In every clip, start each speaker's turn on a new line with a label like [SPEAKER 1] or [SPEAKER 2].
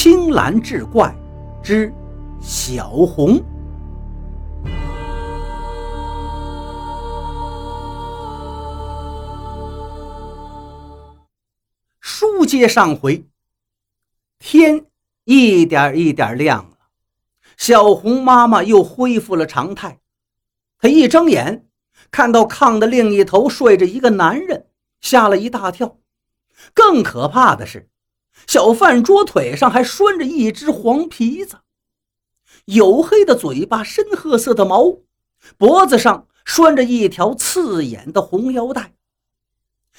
[SPEAKER 1] 青蓝志怪之小红。书接上回，天一点一点亮了，小红妈妈又恢复了常态。她一睁眼，看到炕的另一头睡着一个男人，吓了一大跳。更可怕的是。小饭桌腿上还拴着一只黄皮子，黝黑的嘴巴，深褐色的毛，脖子上拴着一条刺眼的红腰带。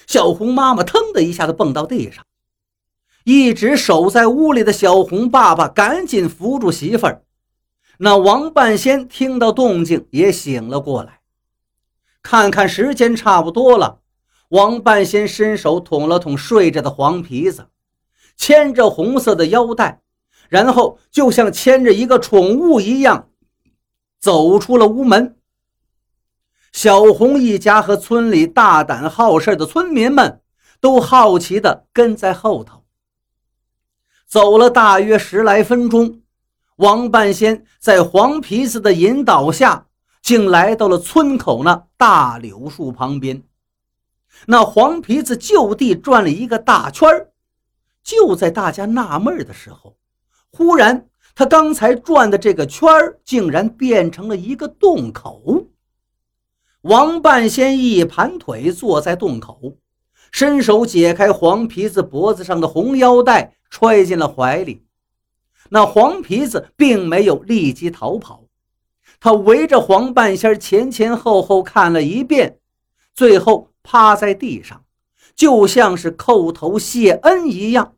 [SPEAKER 1] 小红妈妈腾的一下子蹦到地上，一直守在屋里的小红爸爸赶紧扶住媳妇儿。那王半仙听到动静也醒了过来，看看时间差不多了，王半仙伸手捅了捅睡着的黄皮子。牵着红色的腰带，然后就像牵着一个宠物一样，走出了屋门。小红一家和村里大胆好事的村民们都好奇地跟在后头。走了大约十来分钟，王半仙在黄皮子的引导下，竟来到了村口那大柳树旁边。那黄皮子就地转了一个大圈儿。就在大家纳闷的时候，忽然他刚才转的这个圈竟然变成了一个洞口。王半仙一盘腿坐在洞口，伸手解开黄皮子脖子上的红腰带，揣进了怀里。那黄皮子并没有立即逃跑，他围着黄半仙前前后后看了一遍，最后趴在地上。就像是叩头谢恩一样，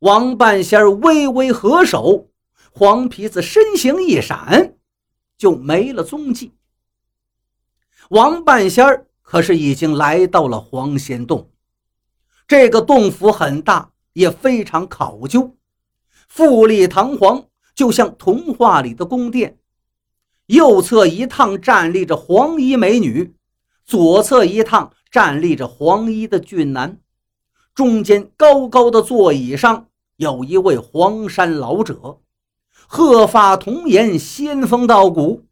[SPEAKER 1] 王半仙微微合手，黄皮子身形一闪，就没了踪迹。王半仙可是已经来到了黄仙洞，这个洞府很大，也非常考究，富丽堂皇，就像童话里的宫殿。右侧一趟站立着黄衣美女，左侧一趟。站立着黄衣的俊男，中间高高的座椅上有一位黄山老者，鹤发童颜，仙风道骨。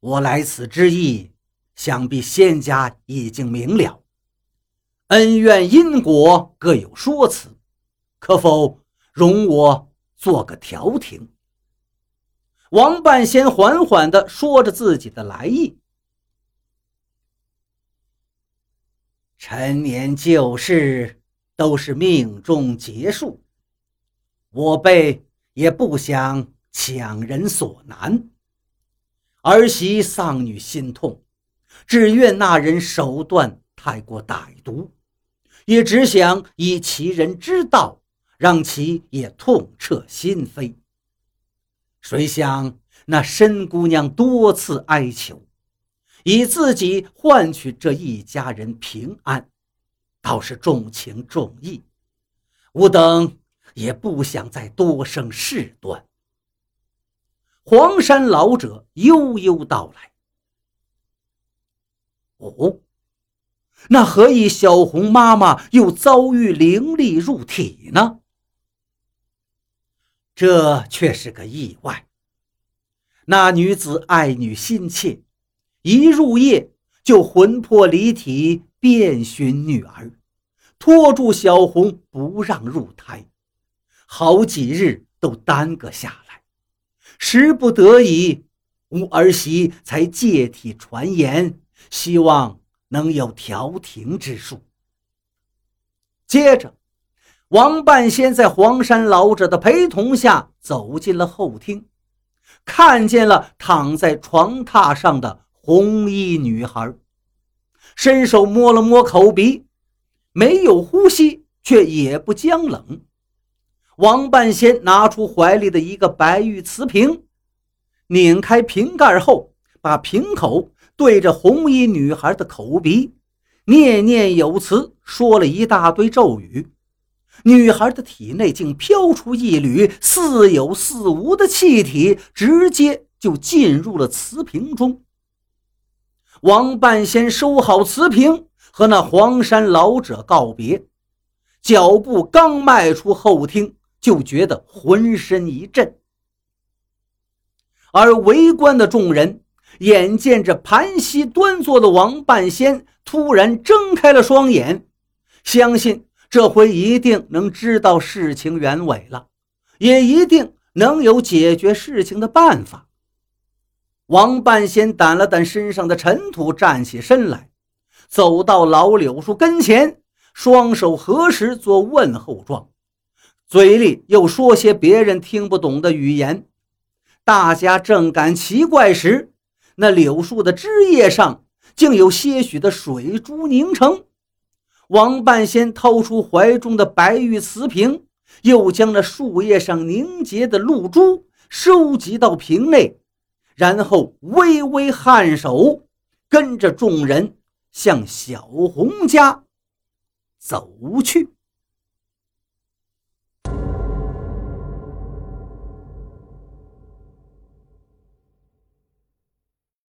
[SPEAKER 1] 我来此之意，想必仙家已经明了，恩怨因果各有说辞，可否容我做个调停？王半仙缓缓地说着自己的来意。陈年旧事都是命中结束，我辈也不想强人所难。儿媳丧女心痛，只怨那人手段太过歹毒，也只想以其人之道，让其也痛彻心扉。谁想那申姑娘多次哀求。以自己换取这一家人平安，倒是重情重义。吾等也不想再多生事端。黄山老者悠悠道来：“哦，那何以小红妈妈又遭遇灵力入体呢？这却是个意外。那女子爱女心切。”一入夜就魂魄离体遍寻女儿，拖住小红不让入胎，好几日都耽搁下来。时不得已，吾儿媳才借体传言，希望能有调停之术。接着，王半仙在黄山老者的陪同下走进了后厅，看见了躺在床榻上的。红衣女孩伸手摸了摸口鼻，没有呼吸，却也不僵冷。王半仙拿出怀里的一个白玉瓷瓶，拧开瓶盖后，把瓶口对着红衣女孩的口鼻，念念有词，说了一大堆咒语。女孩的体内竟飘出一缕似有似无的气体，直接就进入了瓷瓶中。王半仙收好瓷瓶，和那黄山老者告别，脚步刚迈出后厅，就觉得浑身一震。而围观的众人眼见着盘膝端坐的王半仙突然睁开了双眼，相信这回一定能知道事情原委了，也一定能有解决事情的办法。王半仙掸了掸身上的尘土，站起身来，走到老柳树跟前，双手合十做问候状，嘴里又说些别人听不懂的语言。大家正感奇怪时，那柳树的枝叶上竟有些许的水珠凝成。王半仙掏出怀中的白玉瓷瓶，又将那树叶上凝结的露珠收集到瓶内，然后微微颔首，跟着众人向小红家走去。